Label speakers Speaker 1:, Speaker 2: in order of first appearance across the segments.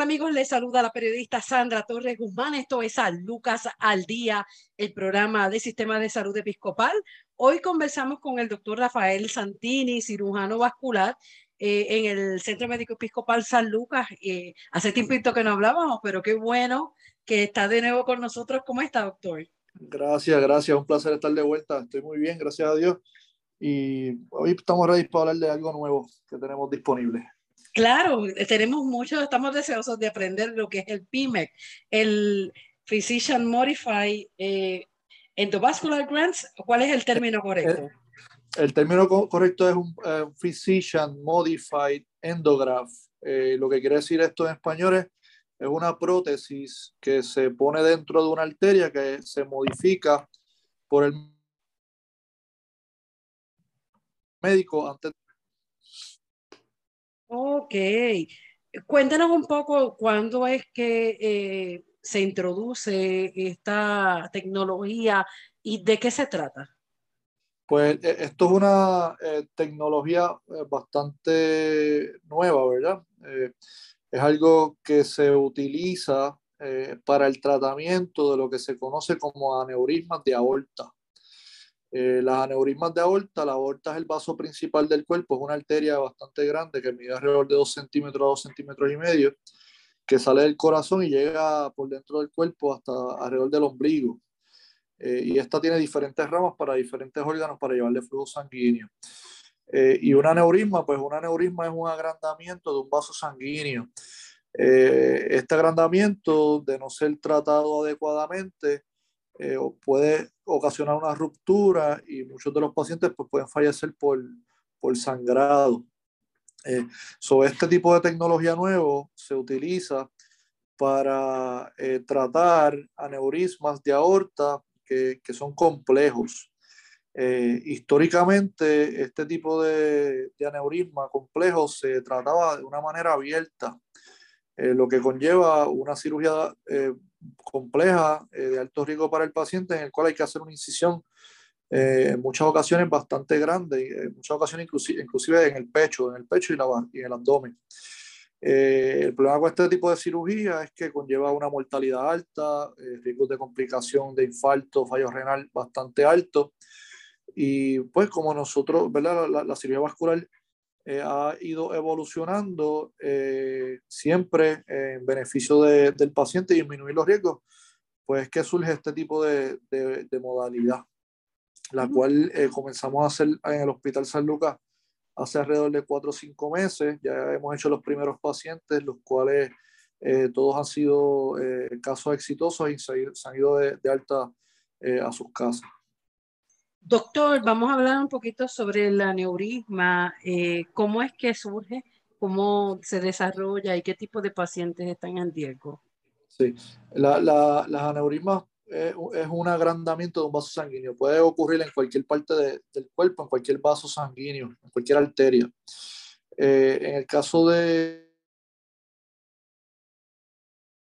Speaker 1: Tal amigos? Les saluda la periodista Sandra Torres Guzmán. Esto es San Lucas al Día, el programa de Sistema de Salud Episcopal. Hoy conversamos con el doctor Rafael Santini, cirujano vascular, eh, en el Centro Médico Episcopal San Lucas. Eh, hace tiempo que no hablábamos, pero qué bueno que está de nuevo con nosotros. ¿Cómo está, doctor?
Speaker 2: Gracias, gracias. Un placer estar de vuelta. Estoy muy bien, gracias a Dios. Y hoy estamos ready para hablar de algo nuevo que tenemos disponible.
Speaker 1: Claro, tenemos mucho, estamos deseosos de aprender lo que es el PIMEC, el Physician Modified eh, Endovascular Grants. ¿Cuál es el término correcto?
Speaker 2: El, término correcto es un eh, Physician Modified Endograph. Eh, lo que quiere decir esto en español es, es una prótesis que se pone dentro de una arteria que se modifica por el médico antes
Speaker 1: Ok. Cuéntanos un poco cuándo es que eh, se introduce esta tecnología y de qué se trata.
Speaker 2: Pues e, esto es una eh, tecnología eh, bastante nueva, ¿verdad? es algo que se utiliza para el tratamiento de lo que se conoce como aneurismas de aorta. Eh, las aneurismas de aorta, la aorta es el vaso principal del cuerpo, es una arteria bastante grande que mide alrededor de 2 centímetros a 2 centímetros y medio, que sale del corazón y llega por dentro del cuerpo hasta alrededor del ombligo. Eh, y esta tiene diferentes ramas para diferentes órganos para llevarle flujo sanguíneo. Eh, y un aneurisma, pues un aneurisma es un agrandamiento de un vaso sanguíneo. este agrandamiento, de no ser tratado adecuadamente, eh, puede ocasionar una ruptura y muchos de los pacientes pues, pueden fallecer por, por sangrado. Eh, sobre este tipo de tecnología nuevo se utiliza para eh, tratar aneurismas de aorta que, que son complejos. Eh, históricamente, este tipo de, de, aneurisma complejo se trataba de una manera abierta, lo que conlleva una cirugía compleja, eh, de alto riesgo para el paciente, en el cual hay que hacer una incisión eh, en muchas ocasiones bastante grande, en muchas ocasiones inclusive, inclusive en el pecho, en el pecho y, la, y en el abdomen. Eh, el problema con este tipo de cirugía es que conlleva una mortalidad alta, riesgos de complicación de infarto, fallo renal bastante alto. Y pues como nosotros, ¿verdad? La, la cirugía vascular eh, ha ido evolucionando eh, siempre en beneficio de, del paciente y disminuir los riesgos, pues que surge este tipo de, de, modalidad, la cual eh, comenzamos a hacer en el Hospital San Lucas hace alrededor de cuatro o cinco meses. Ya hemos hecho los primeros pacientes, los cuales todos han sido casos exitosos y se, han ido de, alta a sus casas.
Speaker 1: Doctor, vamos a hablar un poquito sobre el aneurisma, eh, cómo es que surge, cómo se desarrolla y qué tipo de pacientes están en riesgo.
Speaker 2: Sí, la, la, las aneurismas es, es, un agrandamiento de un vaso sanguíneo. Puede ocurrir en cualquier parte de, del cuerpo, en cualquier vaso sanguíneo, en cualquier arteria. Eh, en el caso de,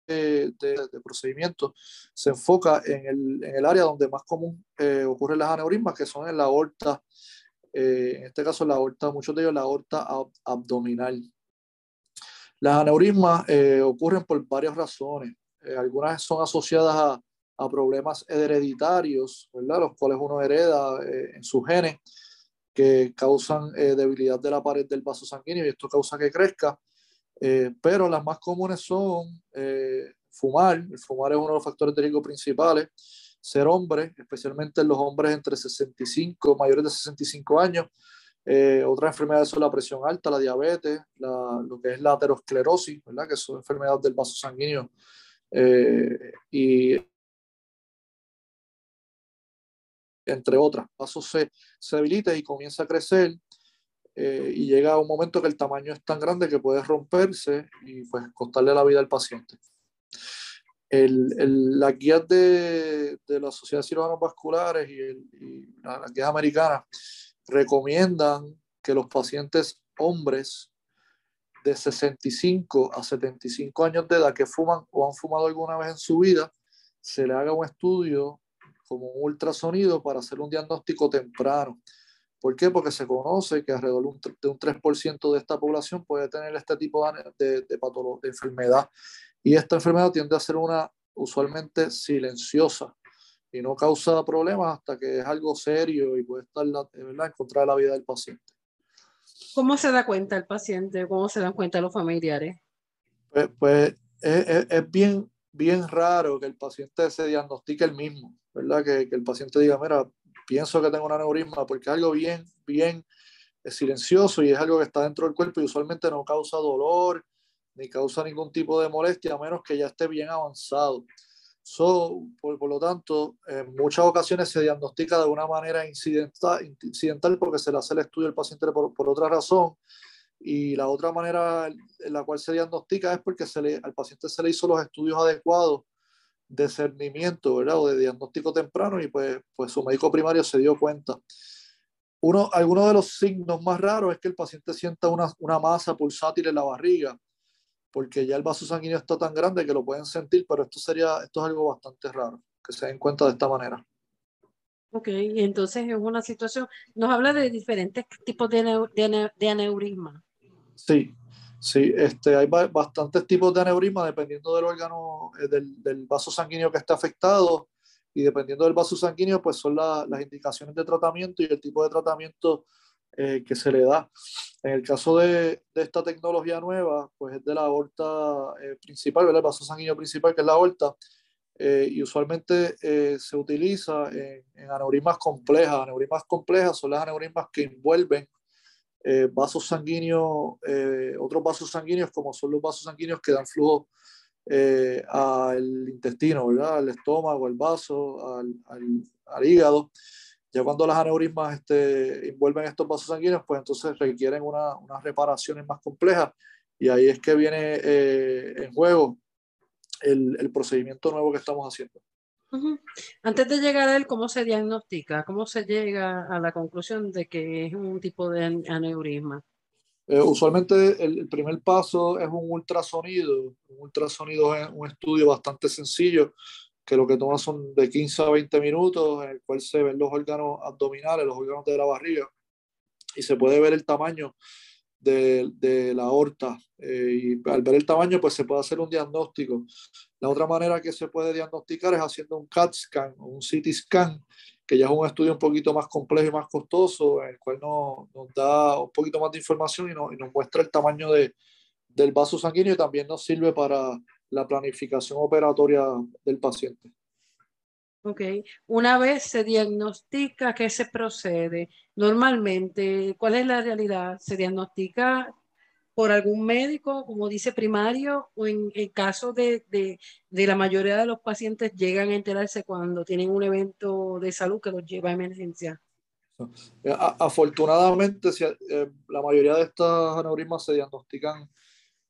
Speaker 2: de, de, procedimiento se enfoca en el, en el, área donde más común eh, ocurren las aneurismas, que son en la aorta, eh, en este caso la aorta, muchos de ellos la aorta ab abdominal. Las aneurismas eh, ocurren por varias razones. Eh, algunas son asociadas a, a, problemas hereditarios, ¿verdad? los cuales uno hereda eh, en sus genes, que causan debilidad de la pared del vaso sanguíneo y esto causa que crezca. Eh, pero las más comunes son eh, fumar, el fumar es uno de los factores de riesgo principales, ser hombre, especialmente los hombres entre 65, mayores de 65 años. Eh, otras enfermedades son la presión alta, la diabetes, la, lo que es la aterosclerosis, ¿verdad? que son enfermedades del vaso sanguíneo. Eh, y entre otras. El vaso se, se debilita y comienza a crecer eh, y llega a un momento que el tamaño es tan grande que puede romperse y pues costarle la vida al paciente. El, el, las guías de, de, la Sociedad de Cirujanos Vasculares y, el, y las guías americanas recomiendan que los pacientes hombres de 65 a 75 años de edad que fuman o han fumado alguna vez en su vida, se le haga un estudio como un ultrasonido para hacer un diagnóstico temprano. ¿Por qué? Porque se conoce que alrededor de un 3% de esta población puede tener este tipo de, de, de, de enfermedad. Y esta enfermedad tiende a ser una usualmente silenciosa y no causa problemas hasta que es algo serio y puede estar ¿verdad? en contra de la vida del paciente.
Speaker 1: ¿Cómo se da cuenta el paciente? ¿Cómo se dan cuenta los familiares?
Speaker 2: Pues, pues es, es, es, bien, bien raro que el paciente se diagnostique el mismo, ¿verdad? Que, que, el paciente diga, mira, pienso que tengo un aneurisma, porque es algo bien, bien silencioso y es algo que está dentro del cuerpo y usualmente no causa dolor ni causa ningún tipo de molestia, a menos que ya esté bien avanzado. So, por, por, lo tanto, en muchas ocasiones se diagnostica de una manera incidental, incidental porque se le hace el estudio al paciente por, por, otra razón. Y la otra manera en la cual se diagnostica es porque se le, al paciente se le hizo los estudios adecuados de cernimiento, ¿verdad? O de diagnóstico temprano y pues, pues su médico primario se dio cuenta. Uno, algunos de los signos más raros es que el paciente sienta una, una masa pulsátil en la barriga porque ya el vaso sanguíneo está tan grande que lo pueden sentir, pero esto sería, esto es algo bastante raro, que se den cuenta de esta manera.
Speaker 1: Ok, entonces es una situación, nos habla de diferentes tipos de aneurisma.
Speaker 2: Sí, sí, este, hay bastantes tipos de aneurisma dependiendo del órgano, eh, del, del, vaso sanguíneo que está afectado y dependiendo del vaso sanguíneo, pues son la, las indicaciones de tratamiento y el tipo de tratamiento eh, que se le da. En el caso de, de, esta tecnología nueva, pues es de la aorta eh, principal, ¿verdad? el vaso sanguíneo principal, que es la aorta, eh, y usualmente eh, se utiliza en, en, aneurismas complejas. Aneurismas complejas son las aneurismas que envuelven eh, vasos sanguíneos, otros vasos sanguíneos, como son los vasos sanguíneos que dan flujo al intestino, al estómago, al vaso, al, hígado. Ya cuando las aneurismas este, envuelven estos vasos sanguíneos, pues entonces requieren una, unas reparaciones más complejas y ahí es que viene eh, en juego el, procedimiento nuevo que estamos haciendo.
Speaker 1: Antes de llegar a él, ¿cómo se diagnostica? ¿Cómo se llega a la conclusión de que es un tipo de aneurisma?
Speaker 2: Eh, usualmente el, el, primer paso es un ultrasonido. Un ultrasonido es un estudio bastante sencillo que lo que toma son de 15 a 20 minutos, en el cual se ven los órganos abdominales, los órganos de la barriga, y se puede ver el tamaño de, la aorta. Eh, y al ver el tamaño, pues se puede hacer un diagnóstico. La otra manera que se puede diagnosticar es haciendo un CAT scan o un CT scan, que ya es un estudio un poquito más complejo y más costoso, en el cual no, nos da un poquito más de información y, y nos muestra el tamaño de, del vaso sanguíneo y también nos sirve para la planificación operatoria del paciente.
Speaker 1: Ok, una vez se diagnostica, ¿qué se procede? Normalmente, ¿cuál es la realidad? ¿Se diagnostica por algún médico, como dice primario, o en el caso de, de, de, la mayoría de los pacientes llegan a enterarse cuando tienen un evento de salud que los lleva a emergencia?
Speaker 2: Afortunadamente, eh, la mayoría de estas aneurismas se diagnostican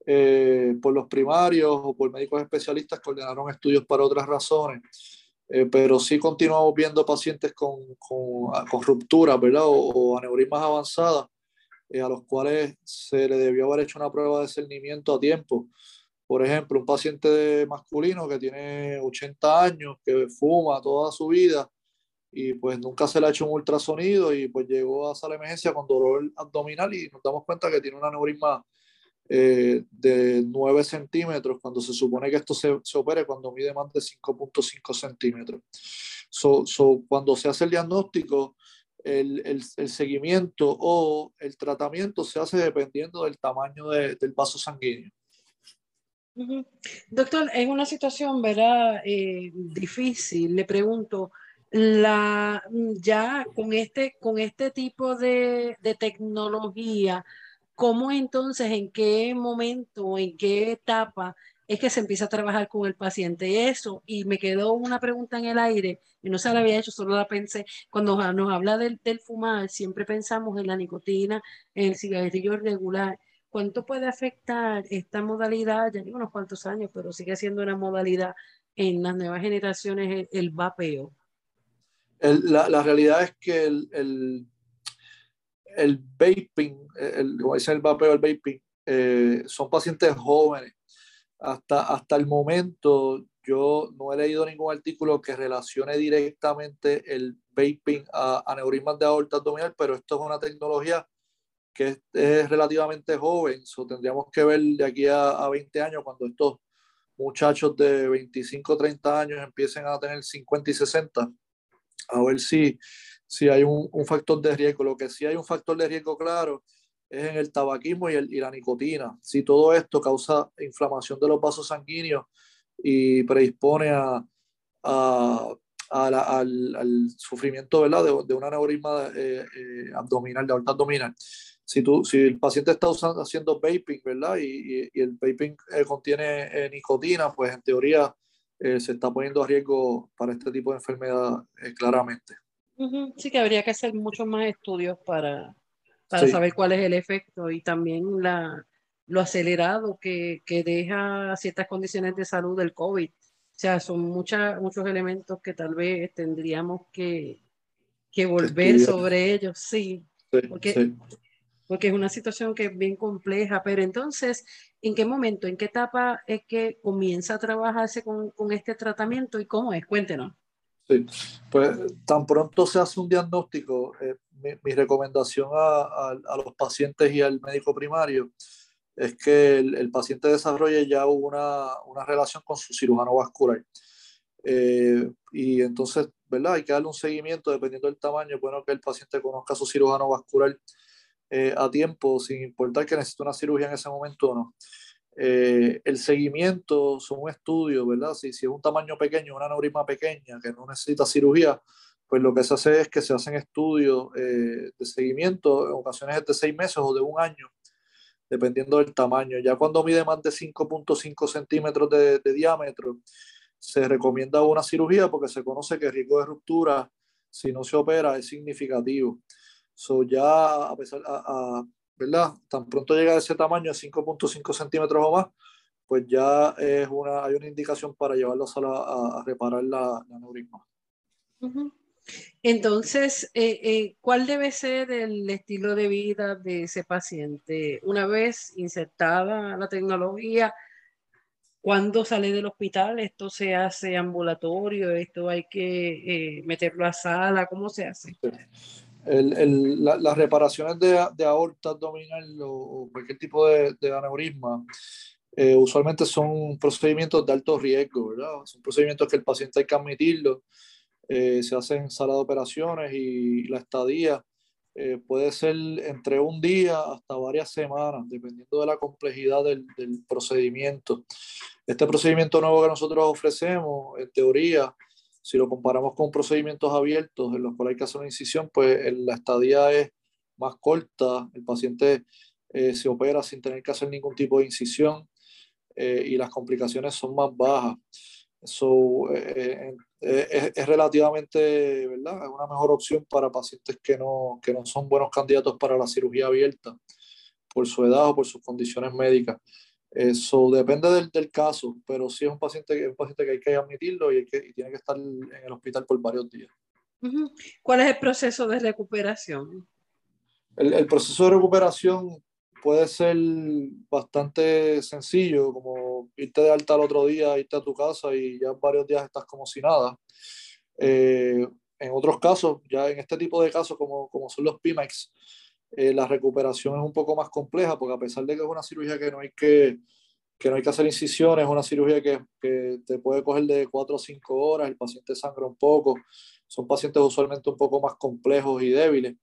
Speaker 2: eh, por los primarios o por médicos especialistas que ordenaron estudios para otras razones. Eh, pero sí continuamos viendo pacientes con, con, con rupturas, ¿verdad? O, o aneurismas avanzadas, eh, a los cuales se le debió haber hecho una prueba de cernimiento a tiempo. Por ejemplo, un paciente masculino que tiene 80 años, que fuma toda su vida y pues nunca se le ha hecho un ultrasonido y pues llegó a sala de emergencia con dolor abdominal y nos damos cuenta que tiene un aneurisma eh, de 9 centímetros, cuando se supone que esto se, se opere cuando mide más de 5.5 centímetros. So, so, cuando se hace el diagnóstico, el, el, seguimiento o el tratamiento se hace dependiendo del tamaño de, del vaso sanguíneo.
Speaker 1: Doctor, en una situación ¿verdad? Eh, difícil, le pregunto, la, ya con este, con este tipo de, de tecnología, ¿Cómo entonces, en qué momento, en qué etapa es que se empieza a trabajar con el paciente eso. Y me quedó una pregunta en el aire y no se la había hecho, solo la pensé. Cuando nos habla del, del fumar, siempre pensamos en la nicotina, en el cigarrillo regular. ¿Cuánto puede afectar esta modalidad? Ya lleva unos cuantos años, pero sigue siendo una modalidad en las nuevas generaciones el, vapeo.
Speaker 2: la, la, realidad es que el, el vaping, el, como dice el vapeo, el vaping, eh, son pacientes jóvenes. Hasta, hasta el momento yo no he leído ningún artículo que relacione directamente el vaping a aneurismas de aorta abdominal, pero esto es una tecnología que es, relativamente joven, so, tendríamos que ver de aquí a, a, 20 años cuando estos muchachos de 25, 30 años empiecen a tener 50 y 60, a ver si, si hay un, un factor de riesgo. Lo que sí hay un factor de riesgo claro es en el tabaquismo y, el, y la nicotina. Si todo esto causa inflamación de los vasos sanguíneos y predispone a, a, al, al, sufrimiento ¿verdad? De, de un aneurisma eh, eh, abdominal, de aorta abdominal. Si, tú, si el paciente está usando, haciendo vaping, ¿verdad? Y, y, y el vaping eh, contiene eh, nicotina, pues en teoría eh, se está poniendo a riesgo para este tipo de enfermedad claramente.
Speaker 1: Sí que habría que hacer muchos más estudios para, para sí. saber cuál es el efecto y también la, lo acelerado que, que, deja ciertas condiciones de salud del COVID. O sea, son muchas, muchos elementos que tal vez tendríamos que, que volver sobre ellos, sí. sí porque, sí. porque es una situación que es bien compleja, pero entonces, ¿en qué momento, en qué etapa es que comienza a trabajarse con, con este tratamiento y cómo es? Cuéntenos.
Speaker 2: Sí, pues tan pronto se hace un diagnóstico, eh, mi, mi, recomendación a, a, a, los pacientes y al médico primario es que el, el paciente desarrolle ya una, una, relación con su cirujano vascular. Eh, y entonces, ¿verdad? Hay que darle un seguimiento dependiendo del tamaño. Bueno, que el paciente conozca a su cirujano vascular eh, a tiempo, sin importar que necesite una cirugía en ese momento o no. Eh, el seguimiento son un estudio, ¿verdad? Si, es un tamaño pequeño, una aneurisma pequeña que no necesita cirugía, pues lo que se hace es que se hacen estudios eh, de seguimiento, en ocasiones es de seis meses o de un año, dependiendo del tamaño. Ya cuando mide más de 5.5 centímetros de, de, diámetro, se recomienda una cirugía porque se conoce que el riesgo de ruptura, si no se opera, es significativo. So ya a pesar, a, a ¿verdad? Tan pronto llega a ese tamaño, 5.5 centímetros o más, pues ya es una, hay una indicación para llevarlos a, la, a, reparar la, la.
Speaker 1: Uh -huh. Entonces, eh, eh, ¿cuál debe ser el estilo de vida de ese paciente? Una vez insertada la tecnología, ¿cuándo sale del hospital? ¿Esto se hace ambulatorio? ¿Esto hay que eh, meterlo a sala? ¿Cómo se hace?
Speaker 2: Sí el, el, la, las reparaciones de, de, aorta abdominal o, cualquier tipo de, de aneurisma eh, usualmente son procedimientos de alto riesgo, ¿verdad? Son procedimientos que el paciente hay que admitirlo, eh, se hacen en sala de operaciones y la estadía eh, puede ser entre un día hasta varias semanas, dependiendo de la complejidad del, del procedimiento. Este procedimiento nuevo que nosotros ofrecemos, en teoría, si lo comparamos con procedimientos abiertos en los cuales hay que hacer una incisión, pues la estadía es más corta, el paciente eh, se opera sin tener que hacer ningún tipo de incisión eh, y las complicaciones son más bajas. So, eh, eh es, es, relativamente, ¿verdad? Es una mejor opción para pacientes que no, que no son buenos candidatos para la cirugía abierta por su edad o por sus condiciones médicas. Eso depende del, del, caso, pero sí es un paciente, es un paciente que hay que admitirlo y, que, y tiene que estar en el hospital por varios días.
Speaker 1: ¿Cuál es el proceso de recuperación?
Speaker 2: El, el, proceso de recuperación puede ser bastante sencillo, como irte de alta al otro día, irte a tu casa y ya varios días estás como si nada. Eh, en otros casos, ya en este tipo de casos, como, como son los PIMEX, eh, la recuperación es un poco más compleja porque a pesar de que es una cirugía que no hay que, que, no hay que hacer incisiones, es una cirugía que, que te puede coger de 4 o 5 horas, el paciente sangra un poco, son pacientes usualmente un poco más complejos y débiles.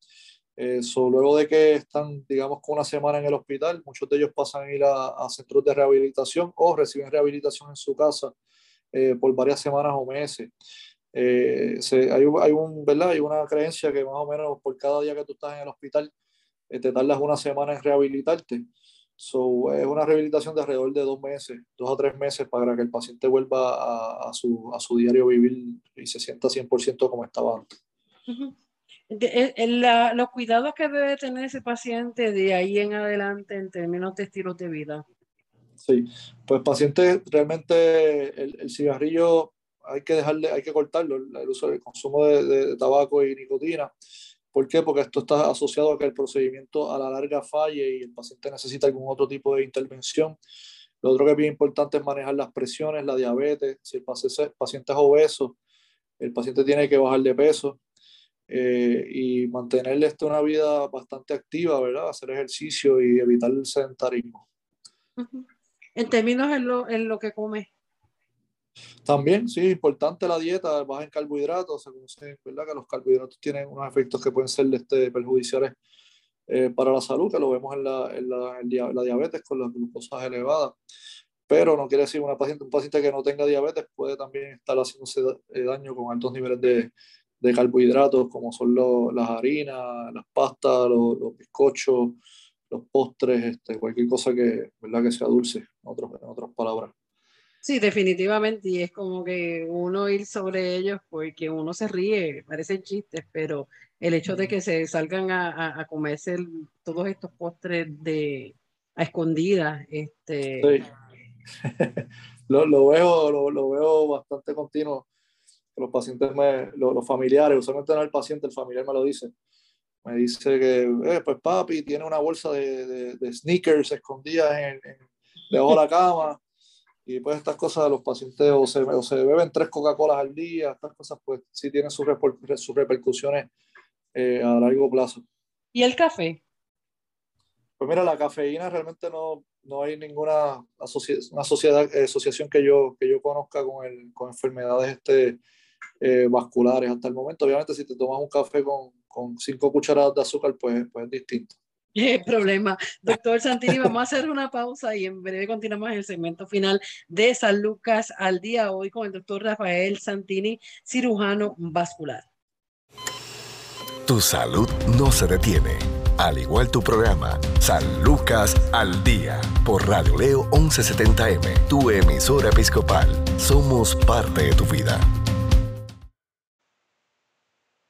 Speaker 2: Eh, so, luego de que están, digamos, con una semana en el hospital, muchos de ellos pasan a ir a, a centros de rehabilitación o reciben rehabilitación en su casa eh, por varias semanas o meses. Eh, se, hay, hay, un, ¿verdad? hay una creencia que más o menos por cada día que tú estás en el hospital, te tardas una semana en rehabilitarte. So, es una rehabilitación de alrededor de dos meses, dos o tres meses para que el paciente vuelva a, a, su, a su, diario vivir y se sienta 100% como estaba antes.
Speaker 1: los cuidados que debe tener ese paciente de ahí en adelante en términos de estilo de vida.
Speaker 2: Sí, pues paciente realmente el, el cigarrillo hay que dejarle, hay que cortarlo, el uso del consumo de, de, tabaco y nicotina. ¿Por qué? Porque esto está asociado a que el procedimiento a la larga falle y el paciente necesita algún otro tipo de intervención. Lo otro que es bien importante es manejar las presiones, la diabetes. Si el paciente es obeso, el paciente tiene que bajar de peso eh, y mantenerle una vida bastante activa, ¿verdad? Hacer ejercicio y evitar el sedentarismo.
Speaker 1: En términos en lo, en lo que come.
Speaker 2: También, sí, importante la dieta, baja en carbohidratos. Se conoce, ¿verdad? Que los carbohidratos tienen unos efectos que pueden ser este, perjudiciales eh, para la salud, que lo vemos en la, en la, en la diabetes con las glucosas elevadas. Pero no quiere decir una paciente, un paciente que no tenga diabetes puede también estar haciéndose eh, daño con altos niveles de, de carbohidratos, como son lo, las harinas, las pastas, los, los bizcochos, los postres, este, cualquier cosa que, ¿verdad? que sea dulce, en, otros, en otras palabras.
Speaker 1: Sí, definitivamente, y es como que uno ir sobre ellos porque uno se ríe, parecen chistes, pero el hecho de que se salgan a, a, comerse todos estos postres de a escondidas, este...
Speaker 2: lo, lo, veo, lo, lo, veo bastante continuo. Los pacientes, me, los, familiares, usualmente no el paciente, el familiar me lo dice. Me dice que, eh, pues papi, tiene una bolsa de, de, de sneakers escondidas en, en, debajo de la cama y pues estas cosas los pacientes o se, o se beben tres Coca-Colas al día, estas cosas pues sí tienen sus, sus repercusiones eh, a largo plazo.
Speaker 1: ¿Y el café?
Speaker 2: Pues mira, la cafeína realmente no, no hay ninguna asoci una sociedad, asociación que yo, que yo conozca con, el, con enfermedades este, eh, vasculares hasta el momento. Obviamente si te tomas un café con, con cinco cucharadas de azúcar, pues, pues es distinto.
Speaker 1: Problema. Doctor Santini, vamos a hacer una pausa y en breve continuamos el segmento final de San Lucas al día hoy con el doctor Rafael Santini, cirujano vascular.
Speaker 3: Tu salud no se detiene. Al igual tu programa, San Lucas al día, por Radio Leo 1170M, tu emisora episcopal. Somos parte de tu vida.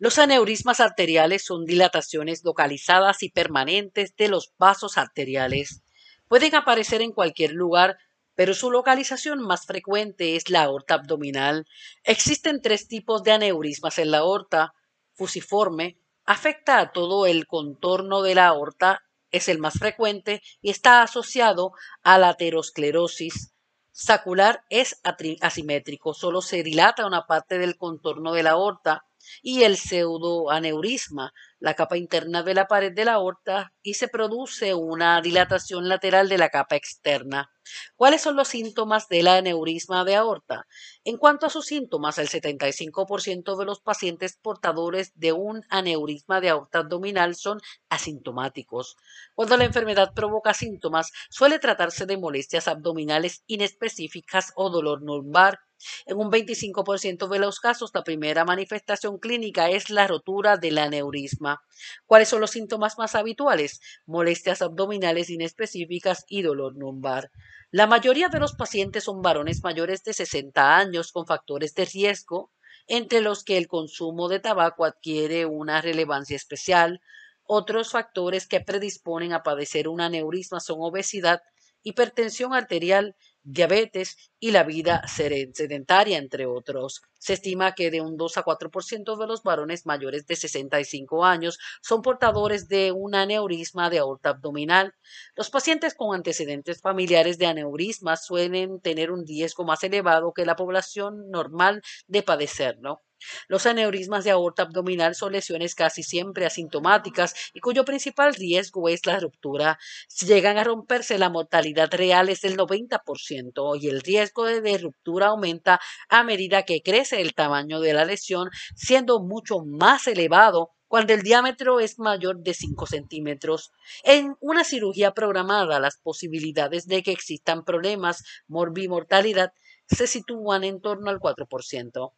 Speaker 1: Los aneurismas arteriales son dilataciones localizadas y permanentes de los vasos arteriales. Pueden aparecer en cualquier lugar, pero su localización más frecuente es la aorta abdominal. Existen tres tipos de aneurismas en la aorta. Fusiforme, afecta a todo el contorno de la aorta, es el más frecuente y está asociado a la aterosclerosis. Sacular es asimétrico, solo se dilata una parte del contorno de la aorta y el pseudoaneurisma, la capa interna de la pared de la aorta, y se produce una dilatación lateral de la capa externa. ¿Cuáles son los síntomas del aneurisma de aorta? En cuanto a sus síntomas, el 75% de los pacientes portadores de un aneurisma de aorta abdominal son asintomáticos. Cuando la enfermedad provoca síntomas, suele tratarse de molestias abdominales inespecíficas o dolor lumbar, en un 25% de los casos, la primera manifestación clínica es la rotura del aneurisma. ¿Cuáles son los síntomas más habituales? Molestias abdominales inespecíficas y dolor lumbar. La mayoría de los pacientes son varones mayores de 60 años con factores de riesgo, entre los que el consumo de tabaco adquiere una relevancia especial. Otros factores que predisponen a padecer un aneurisma son obesidad, hipertensión arterial diabetes y la vida sedentaria, entre otros. Se estima que de un 2 a 4% de los varones mayores de 65 años son portadores de un aneurisma de aorta abdominal. Los pacientes con antecedentes familiares de aneurismas suelen tener un riesgo más elevado que la población normal de padecerlo. Los aneurismas de aorta abdominal son lesiones casi siempre asintomáticas y cuyo principal riesgo es la ruptura. Si llegan a romperse, la mortalidad real es del 90% y el riesgo de ruptura aumenta a medida que crece el tamaño de la lesión, siendo mucho más elevado cuando el diámetro es mayor de 5 centímetros. En una cirugía programada, las posibilidades de que existan problemas morbimortalidad se sitúan en torno al 4%.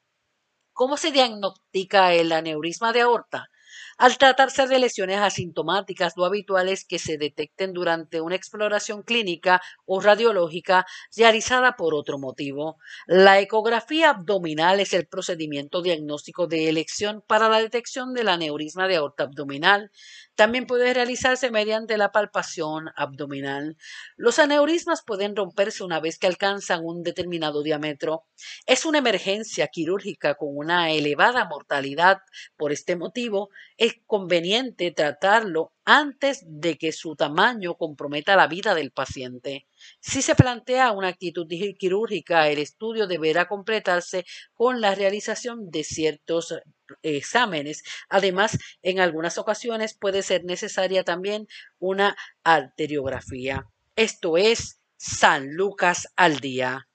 Speaker 1: ¿Cómo se diagnostica el aneurisma de aorta? Al tratarse de lesiones asintomáticas, lo habitual es que se detecten durante una exploración clínica o radiológica realizada por otro motivo. La ecografía abdominal es el procedimiento diagnóstico de elección para la detección del aneurisma de aorta abdominal. También puede realizarse mediante la palpación abdominal. Los aneurismas pueden romperse una vez que alcanzan un determinado diámetro. Es una emergencia quirúrgica con una elevada mortalidad. Por este motivo, es conveniente tratarlo antes de que su tamaño comprometa la vida del paciente. Si se plantea una actitud quirúrgica, el estudio deberá completarse con la realización de ciertos exámenes. Además, en algunas ocasiones puede ser necesaria también una arteriografía. Esto es San Lucas al día.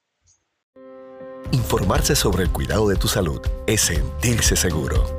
Speaker 3: Informarse sobre el cuidado de tu salud es sentirse seguro.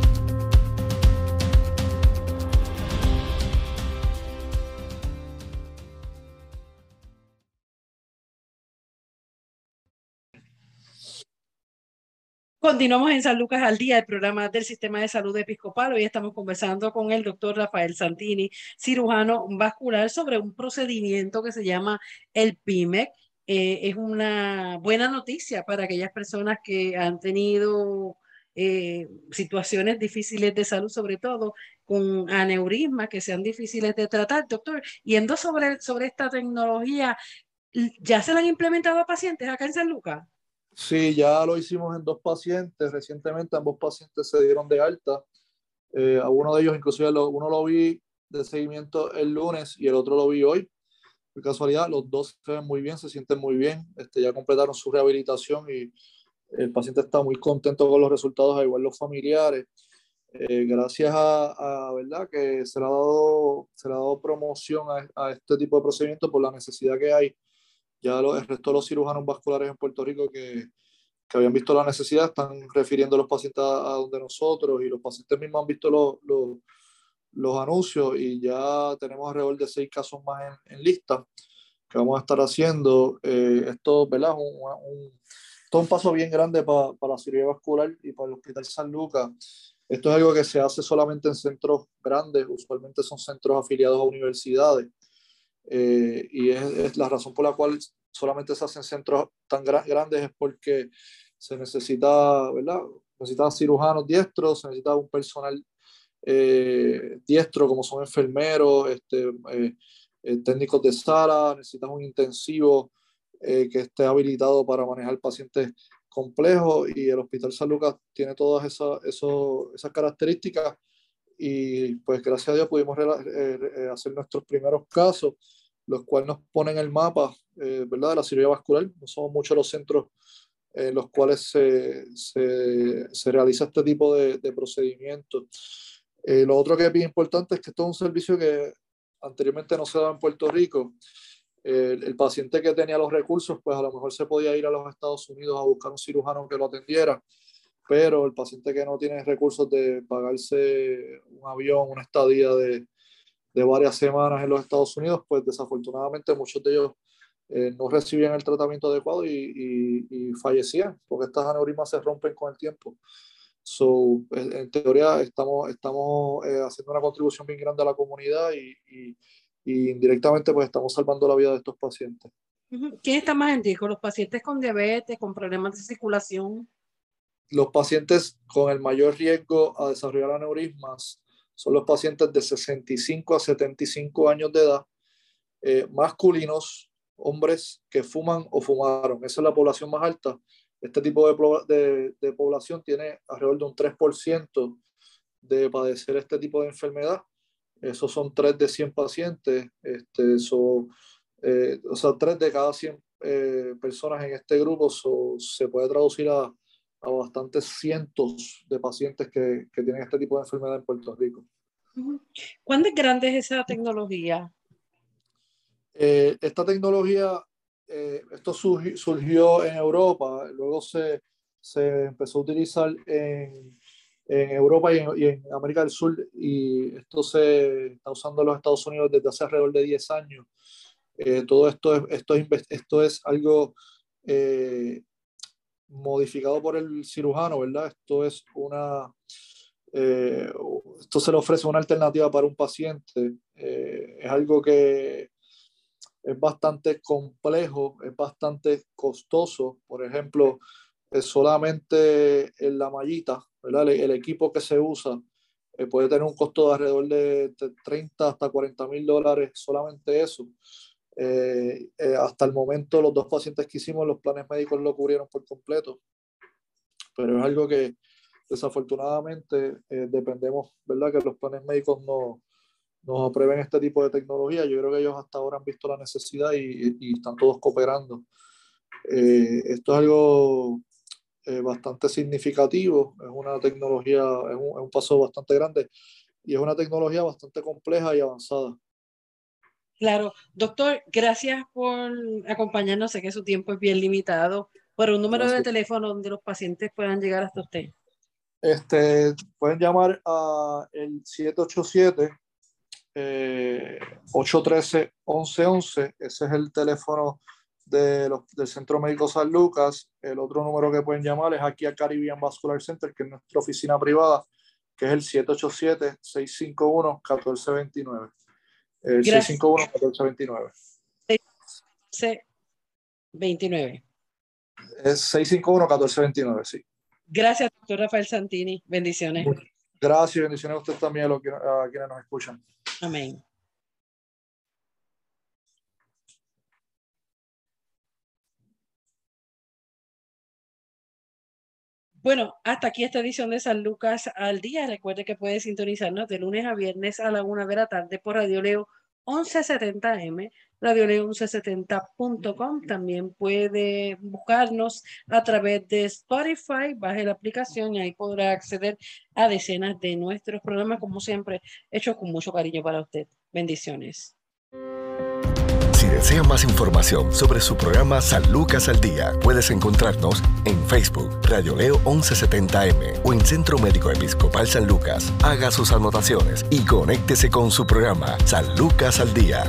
Speaker 1: Continuamos en San Lucas al día, el programa del Sistema de Salud Episcopal. Hoy estamos conversando con el doctor Rafael Santini, cirujano vascular, sobre un procedimiento que se llama el PIMEC. Eh, es una buena noticia para aquellas personas que han tenido eh, situaciones difíciles de salud, sobre todo con aneurismas que sean difíciles de tratar. Doctor, yendo sobre, sobre esta tecnología, ¿ya se la han implementado a pacientes acá en San Lucas?
Speaker 2: Sí, ya lo hicimos en dos pacientes. Recientemente ambos pacientes se dieron de alta. Eh, a uno de ellos, inclusive, uno lo vi de seguimiento el lunes y el otro lo vi hoy. Por casualidad, los dos se ven muy bien, se sienten muy bien. Este, ya completaron su rehabilitación y el paciente está muy contento con los resultados, al igual los familiares. Eh, gracias a, verdad que se le ha dado, se le ha dado promoción a, a este tipo de procedimiento por la necesidad que hay ya el resto de los cirujanos vasculares en Puerto Rico que, que habían visto la necesidad están refiriendo a los pacientes a, donde nosotros y los pacientes mismos han visto los, los, los, anuncios y ya tenemos alrededor de seis casos más en, en lista que vamos a estar haciendo. Eh, esto ¿verdad? Un, un, un paso bien grande para, para la cirugía vascular y para el Hospital San Lucas. Esto es algo que se hace solamente en centros grandes, usualmente son centros afiliados a universidades. Eh, y es, la razón por la cual solamente se hacen centros tan grandes es porque se necesita, ¿verdad? Necesita cirujanos diestros, se necesita un personal eh, diestro como son enfermeros, este, eh, técnicos de sala, necesitas un intensivo que esté habilitado para manejar pacientes complejos y el Hospital San Lucas tiene todas esas, esas características y pues gracias a Dios pudimos hacer nuestros primeros casos los cuales nos ponen el mapa eh, ¿verdad? de la cirugía vascular. No somos muchos los centros en los cuales se, se, se realiza este tipo de, de procedimientos. Eh, lo otro que es bien importante es que esto es un servicio que anteriormente no se daba en Puerto Rico. el paciente que tenía los recursos, pues a lo mejor se podía ir a los Estados Unidos a buscar un cirujano que lo atendiera, pero el paciente que no tiene recursos de pagarse un avión, una estadía de, de varias semanas en los Estados Unidos, pues desafortunadamente muchos de ellos eh, no recibían el tratamiento adecuado y, y, fallecían, porque estas aneurismas se rompen con el tiempo. So, en teoría estamos, estamos eh, haciendo una contribución bien grande a la comunidad y, y, indirectamente pues estamos salvando la vida de estos pacientes.
Speaker 1: ¿Quién está más en riesgo? ¿Los pacientes con diabetes, con problemas de circulación?
Speaker 2: Los pacientes con el mayor riesgo a desarrollar aneurismas son los pacientes de 65 a 75 años de edad, eh, masculinos, hombres que fuman o fumaron. Esa es la población más alta. Este tipo de, de, población tiene alrededor de un 3% de padecer este tipo de enfermedad. Esos son 3 de 100 pacientes. Este, eh, o sea, 3 de cada 100 eh, personas en este grupo se puede traducir a a bastantes cientos de pacientes que, que tienen este tipo de enfermedad en Puerto Rico.
Speaker 1: ¿Cuándo es grande es esa tecnología?
Speaker 2: Eh, esta tecnología, eh, esto surgió, en Europa, luego se, se, empezó a utilizar en, en Europa y en, y en, América del Sur y esto se está usando en los Estados Unidos desde hace alrededor de 10 años. todo esto es, esto, esto es algo modificado por el cirujano, ¿verdad? Esto es una, esto se le ofrece una alternativa para un paciente. es algo que es bastante complejo, es bastante costoso. Por ejemplo, es solamente en la mallita, ¿verdad? El, equipo que se usa eh, puede tener un costo de alrededor de, 30 hasta 40 mil dólares, solamente eso. Eh, eh, hasta el momento los dos pacientes que hicimos los planes médicos lo cubrieron por completo, pero es algo que desafortunadamente dependemos, ¿verdad? Que los planes médicos no, nos aprueben este tipo de tecnología. Yo creo que ellos hasta ahora han visto la necesidad y, y están todos cooperando. esto es algo eh, bastante significativo, es una tecnología, es un, es un, paso bastante grande y es una tecnología bastante compleja y avanzada.
Speaker 1: Claro, doctor, gracias por acompañarnos, sé que su tiempo es bien limitado, pero un número de teléfono donde los pacientes puedan llegar hasta usted.
Speaker 2: Este, pueden llamar a el 787 eh, 813 1111, ese es el teléfono del Centro Médico San Lucas. El otro número que pueden llamar es aquí a Caribbean Vascular Center, que es nuestra oficina privada, que es el 787-651-1429. El 651-1429.
Speaker 1: 29.
Speaker 2: Es 651-1429, sí.
Speaker 1: Gracias, doctor Rafael Santini. Bendiciones.
Speaker 2: Gracias, bendiciones a usted también, a, a quienes nos escuchan.
Speaker 1: Amén. Bueno, hasta aquí esta edición de San Lucas al día. Recuerde que puede sintonizarnos de lunes a viernes a la una de la tarde por Radio Leo 1170M, radioleo1170.com. También puede buscarnos a través de Spotify, baje la aplicación y ahí podrá acceder a decenas de nuestros programas, como siempre, hechos con mucho cariño para usted. Bendiciones.
Speaker 3: Si desea más información sobre su programa San Lucas al Día, puedes encontrarnos en Facebook, Radio Leo 1170M o en Centro Médico Episcopal San Lucas. Haga sus anotaciones y conéctese con su programa San Lucas al Día.